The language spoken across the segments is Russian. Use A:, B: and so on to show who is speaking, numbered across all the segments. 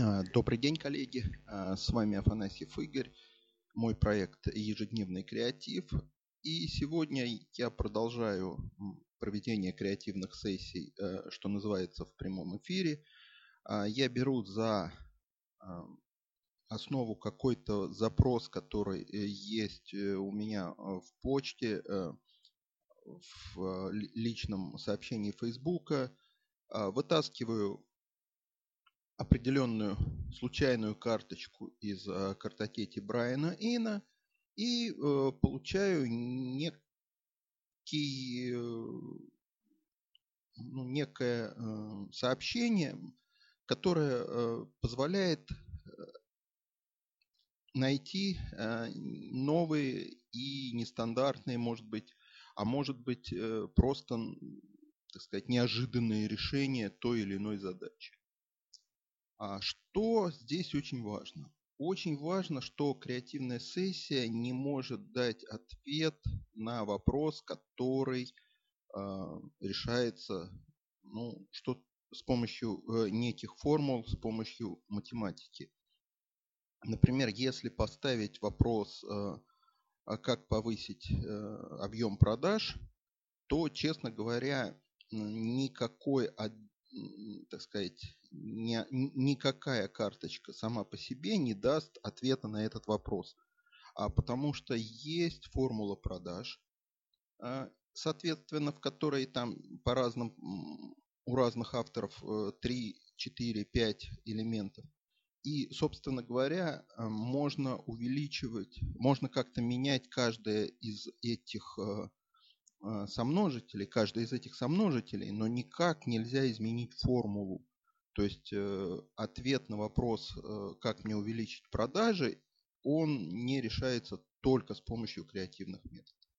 A: А, добрый день, коллеги. А, с вами Афанасьев Игорь, мой проект «Ежедневный креатив». И сегодня я продолжаю проведение креативных сессий, э, что называется, в прямом эфире. Я беру за основу какой-то запрос, который э, есть э, у меня в почте, в личном сообщении Фейсбука, вытаскиваю определенную случайную карточку из э, картотеки Брайана Ина и э, получаю некий, э, ну, некое сообщение, которое позволяет найти новые и нестандартные, может быть, а может быть просто, так сказать, неожиданные решения той или иной задачи. А что здесь очень важно? Очень важно, что креативная сессия не может дать ответ на вопрос, который э, решается ну, что, с помощью э, неких формул, с помощью математики. Например, если поставить вопрос, э, а как повысить э, объем продаж, то, честно говоря, никакой, так сказать, ни, никакая карточка сама по себе не даст ответа на этот вопрос. А потому что есть формула продаж, а, соответственно, в которой там по разным, у разных авторов 3, 4, 5 элементов. И, собственно говоря, а, можно увеличивать, можно как-то менять каждое из этих а, сомножителей, каждый из этих сомножителей, но никак нельзя изменить формулу то есть э, ответ на вопрос, э, как мне увеличить продажи, он не решается только с помощью креативных методов.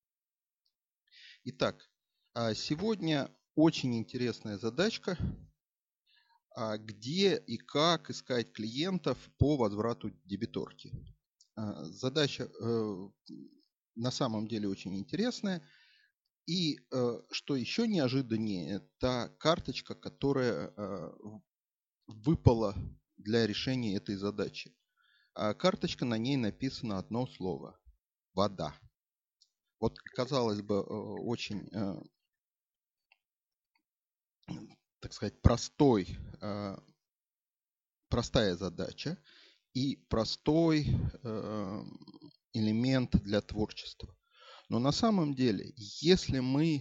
A: Итак, а сегодня очень интересная задачка, а где и как искать клиентов по возврату дебиторки. А, задача э, на самом деле очень интересная. И что еще неожиданнее, это карточка, которая выпало для решения этой задачи. А карточка, на ней написано одно слово – вода. Вот, казалось бы, э, очень, э, так сказать, простой, э, простая задача и простой элемент для творчества. Но на самом деле, если мы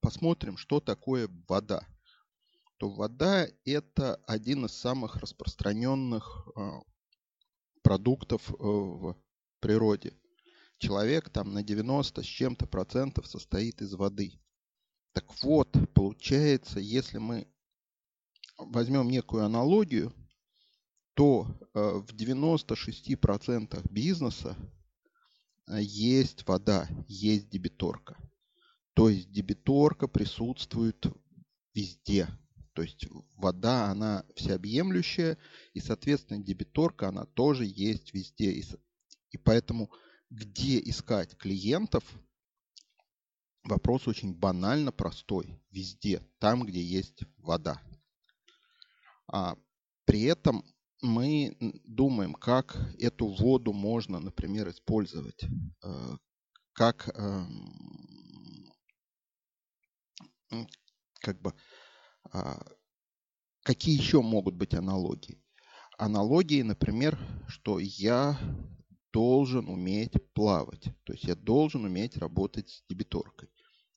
A: посмотрим, что такое вода – то вода – это один из самых распространенных а, продуктов э, в природе. Человек там на 90 с чем-то процентов состоит из воды. Так вот, получается, если мы возьмем некую аналогию, то э, в 96% бизнеса э, есть вода, есть дебиторка. То есть дебиторка присутствует везде. То есть вода, она всеобъемлющая, и, соответственно, дебиторка, она тоже есть везде. И, и поэтому где искать клиентов, вопрос очень банально простой. Везде, там, где есть вода. А при этом мы думаем, как эту воду можно, например, использовать, э, как, эм, как бы какие еще могут быть аналогии? Аналогии, например, что я должен уметь плавать. То есть я должен уметь работать с дебиторкой.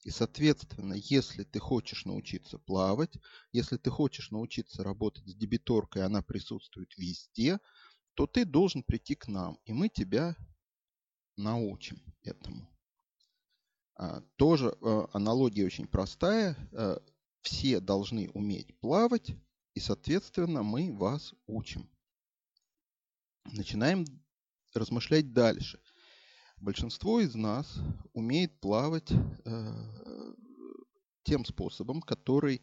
A: И, соответственно, если ты хочешь научиться плавать, если ты хочешь научиться работать с дебиторкой, она присутствует везде, то ты должен прийти к нам, и мы тебя научим этому. А, тоже а, аналогия очень простая. Все должны уметь плавать, и, соответственно, мы вас учим. Начинаем размышлять дальше. Большинство из нас умеет плавать э, тем способом, который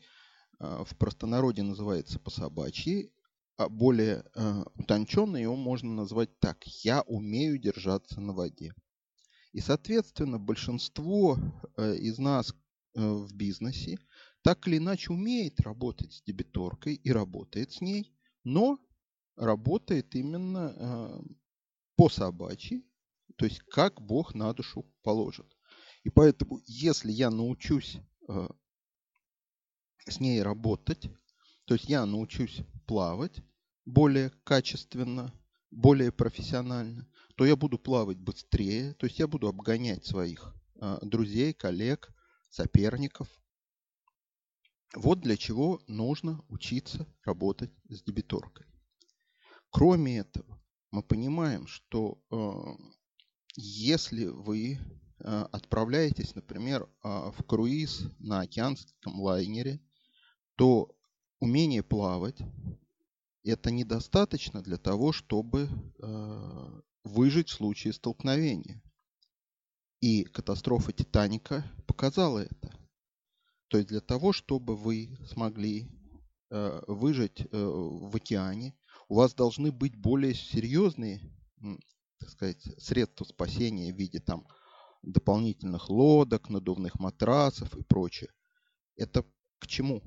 A: э, в простонародье называется по-собачьи, а более э, утонченный его можно назвать так. Я умею держаться на воде. И, соответственно, большинство э, из нас э, в бизнесе так или иначе умеет работать с дебиторкой и работает с ней, но работает именно э, по собачьи, то есть как Бог на душу положит. И поэтому, если я научусь э, с ней работать, то есть я научусь плавать более качественно, более профессионально, то я буду плавать быстрее, то есть я буду обгонять своих э, друзей, коллег, соперников. Вот для чего нужно учиться работать с дебиторкой. Кроме этого, мы понимаем, что э, если вы э, отправляетесь, например, э, в круиз на океанском лайнере, то умение плавать это недостаточно для того, чтобы э, выжить в случае столкновения. И катастрофа Титаника показала это. То есть для того, чтобы вы смогли э, выжить э, в океане, у вас должны быть более серьезные, так сказать, средства спасения в виде там дополнительных лодок, надувных матрасов и прочее. Это к чему?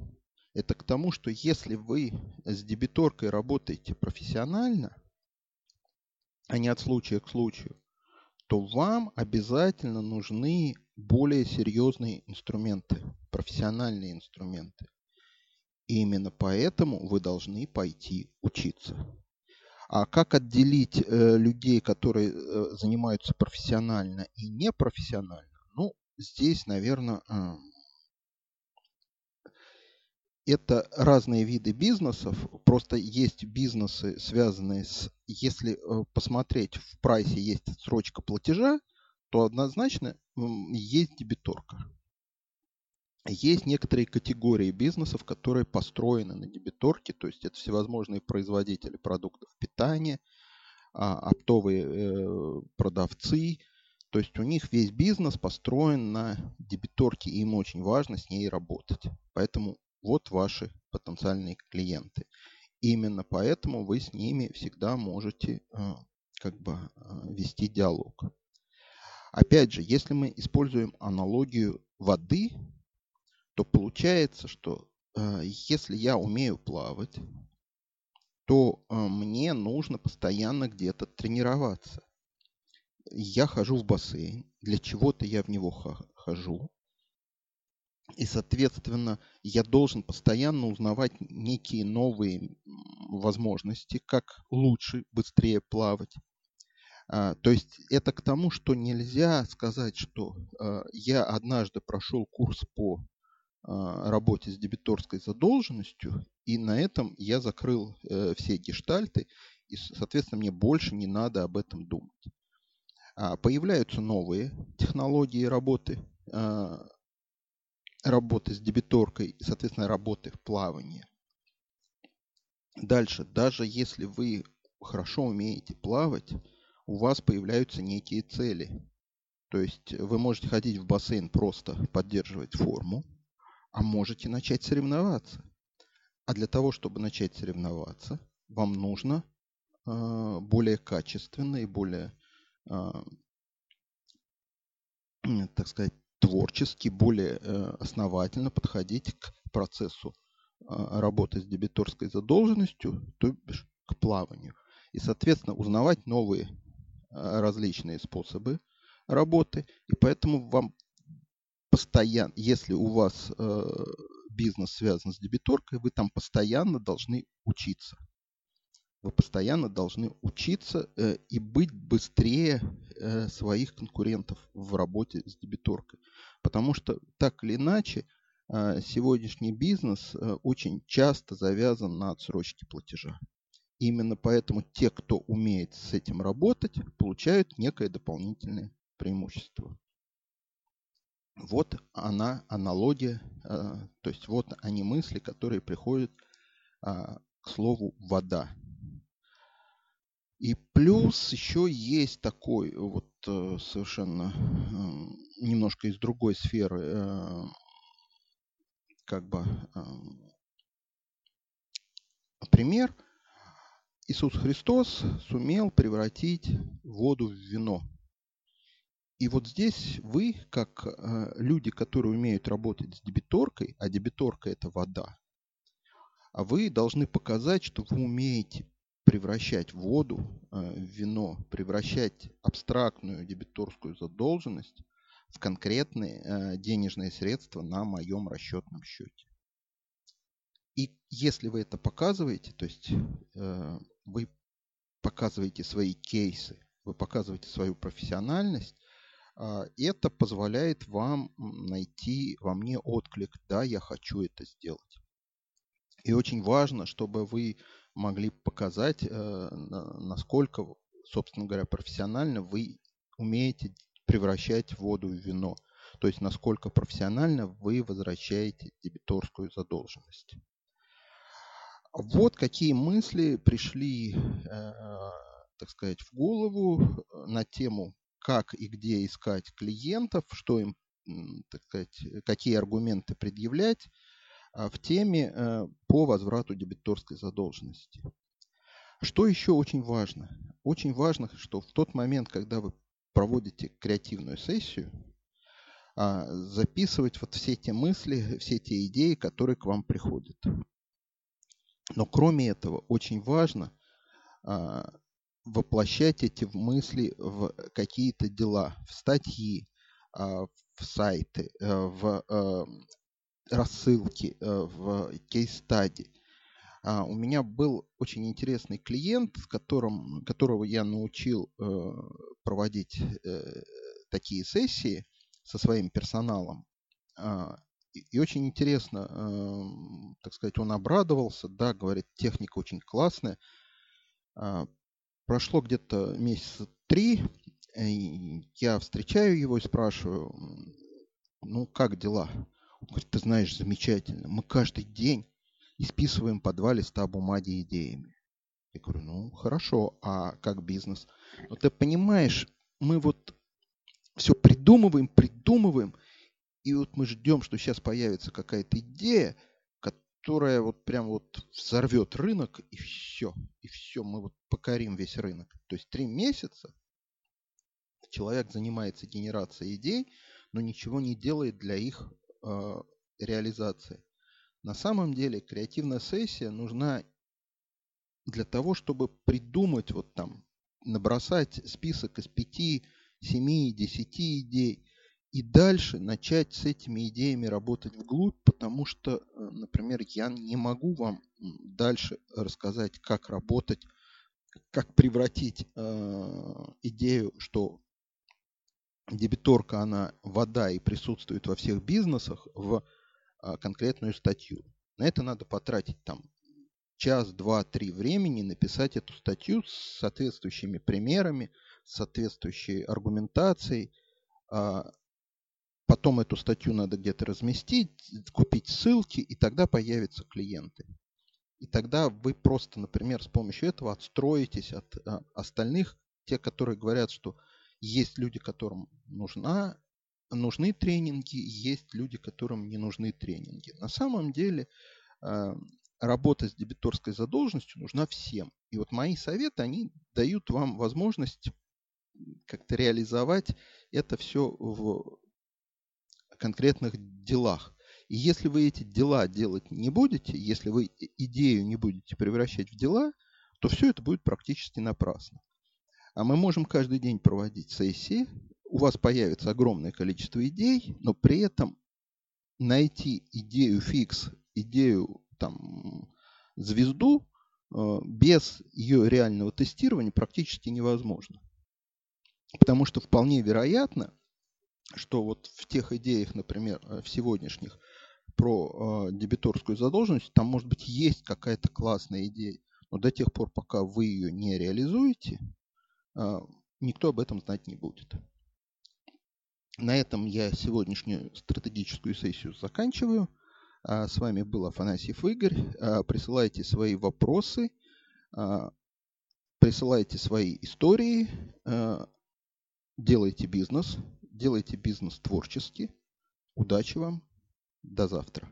A: Это к тому, что если вы с дебиторкой работаете профессионально, а не от случая к случаю, то вам обязательно нужны более серьезные инструменты, профессиональные инструменты. И именно поэтому вы должны пойти учиться. А как отделить э, людей, которые э, занимаются профессионально и непрофессионально? Ну, здесь, наверное, э, это разные виды бизнесов. Просто есть бизнесы, связанные с... Если э, посмотреть, в прайсе есть срочка платежа, то однозначно есть дебиторка. Есть некоторые категории бизнесов, которые построены на дебиторке, то есть это всевозможные производители продуктов питания, а, оптовые э, продавцы, то есть у них весь бизнес построен на дебиторке, и им очень важно с ней работать. Поэтому вот ваши потенциальные клиенты. Именно поэтому вы с ними всегда можете э, как бы э, вести диалог. Опять же, если мы используем аналогию воды, то получается, что э, если я умею плавать, то мне нужно постоянно где-то тренироваться. Я хожу в бассейн, для чего-то я в него хожу, и, соответственно, я должен постоянно узнавать некие новые возможности, как лучше, быстрее плавать. А, то есть это к тому, что нельзя сказать, что а, я однажды прошел курс по работе с дебиторской задолженностью, и на этом я закрыл э, все гештальты, и, соответственно, мне больше не надо об этом думать. Появляются новые технологии работы работы с дебиторкой и, соответственно, работы в плавании. Дальше, даже если вы хорошо умеете плавать, у вас появляются некие цели. То есть вы можете ходить в бассейн просто поддерживать форму, а можете начать соревноваться. А для того, чтобы начать соревноваться, вам нужно э, более качественно и более, э, так сказать, творчески, более э, основательно подходить к процессу а, работы с дебиторской задолженностью, то бишь к плаванию. И, соответственно, узнавать новые а, различные способы работы. И поэтому вам постоянно, если у вас э, бизнес связан с дебиторкой, вы там постоянно должны учиться. Вы постоянно должны учиться э, и быть быстрее э, своих конкурентов в работе с дебиторкой. Потому что так или иначе э, сегодняшний бизнес э, очень часто завязан на отсрочке платежа. Именно поэтому те, кто умеет с этим работать, получают некое дополнительное преимущество. Вот она аналогия, э, то есть вот они мысли, которые приходят э, к слову вода. И плюс еще есть такой вот э, совершенно э, немножко из другой сферы, э, как бы пример. Иисус Христос сумел превратить воду в вино. И вот здесь вы, как люди, которые умеют работать с дебиторкой, а дебиторка это вода, а вы должны показать, что вы умеете превращать воду э, в вино, превращать абстрактную дебиторскую задолженность в конкретные э, денежные средства на моем расчетном счете. И если вы это показываете, то есть э, вы показываете свои кейсы, вы показываете свою профессиональность, это позволяет вам найти во мне отклик, да, я хочу это сделать. И очень важно, чтобы вы могли показать, э, насколько, собственно говоря, профессионально вы умеете превращать воду в вино. То есть насколько профессионально вы возвращаете дебиторскую задолженность. Вот какие мысли пришли, э, так сказать, в голову на тему, как и где искать клиентов, что им, так сказать, какие аргументы предъявлять а, в теме э, по возврату дебиторской задолженности. Что еще очень важно? Очень важно, что в тот момент, когда вы проводите креативную сессию, а, записывать вот все те мысли, все те идеи, которые к вам приходят. Но кроме этого, очень важно а, воплощать эти мысли в какие-то дела, в статьи, в сайты, э, в э, рассылки, э, в кейс-стади. А, у меня был очень интересный клиент, с которым, которого я научил э, проводить такие сессии со своим персоналом. А, и очень интересно, так сказать, он обрадовался, да, говорит, техника очень классная. Прошло где-то месяца три, я встречаю его и спрашиваю, ну, как дела? Он говорит, ты знаешь, замечательно. Мы каждый день исписываем по два листа бумаги идеями. Я говорю, ну, хорошо, а как бизнес? Но ты понимаешь, мы вот все придумываем, придумываем, и вот мы ждем, что сейчас появится какая-то идея, которая вот прям вот взорвет рынок, и все, и все, мы вот покорим весь рынок. То есть три месяца человек занимается генерацией идей, но ничего не делает для их э, реализации. На самом деле креативная сессия нужна для того, чтобы придумать вот там, набросать список из пяти, семи, десяти идей и дальше начать с этими идеями работать вглубь, потому что, э, например, я не могу вам дальше рассказать, как работать, как превратить э, идею, что дебиторка, она вода и присутствует во всех бизнесах в а, конкретную статью. На это надо потратить там час, два, три времени, написать эту статью с соответствующими примерами, с соответствующей аргументацией. А, потом эту статью надо где-то разместить, купить ссылки, и тогда появятся клиенты. И тогда вы просто, например, с помощью этого отстроитесь от а, остальных, те, которые говорят, что есть люди, которым нужна, нужны тренинги, есть люди, которым не нужны тренинги. На самом деле э, работа с дебиторской задолженностью нужна всем. И вот мои советы, они дают вам возможность как-то реализовать это все в конкретных делах. И если вы эти дела делать не будете, если вы идею не будете превращать в дела, то все это будет практически напрасно. А мы можем каждый день проводить сессии. У вас появится огромное количество идей, но при этом найти идею фикс, идею там, звезду э, без ее реального тестирования практически невозможно. Потому что вполне вероятно, что вот в тех идеях, например, э, в сегодняшних про э, дебиторскую задолженность, там, может быть, есть какая-то классная идея, но до тех пор, пока вы ее не реализуете, а, никто об этом знать не будет. На этом я сегодняшнюю стратегическую сессию заканчиваю. А, с вами был Афанасьев Игорь. А, присылайте свои вопросы, присылайте свои истории, делайте бизнес, делайте бизнес творчески. Удачи вам, до завтра.